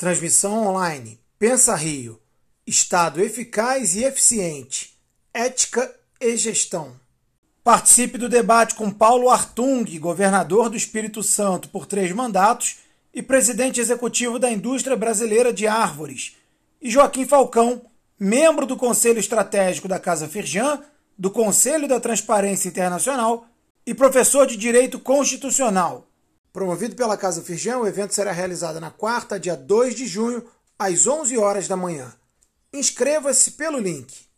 Transmissão online. Pensa Rio. Estado eficaz e eficiente. Ética e gestão. Participe do debate com Paulo Artung, governador do Espírito Santo por três mandatos e presidente executivo da indústria brasileira de árvores, e Joaquim Falcão, membro do Conselho Estratégico da Casa Firjan, do Conselho da Transparência Internacional e professor de Direito Constitucional. Promovido pela Casa Firjan, o evento será realizado na quarta, dia 2 de junho, às 11 horas da manhã. Inscreva-se pelo link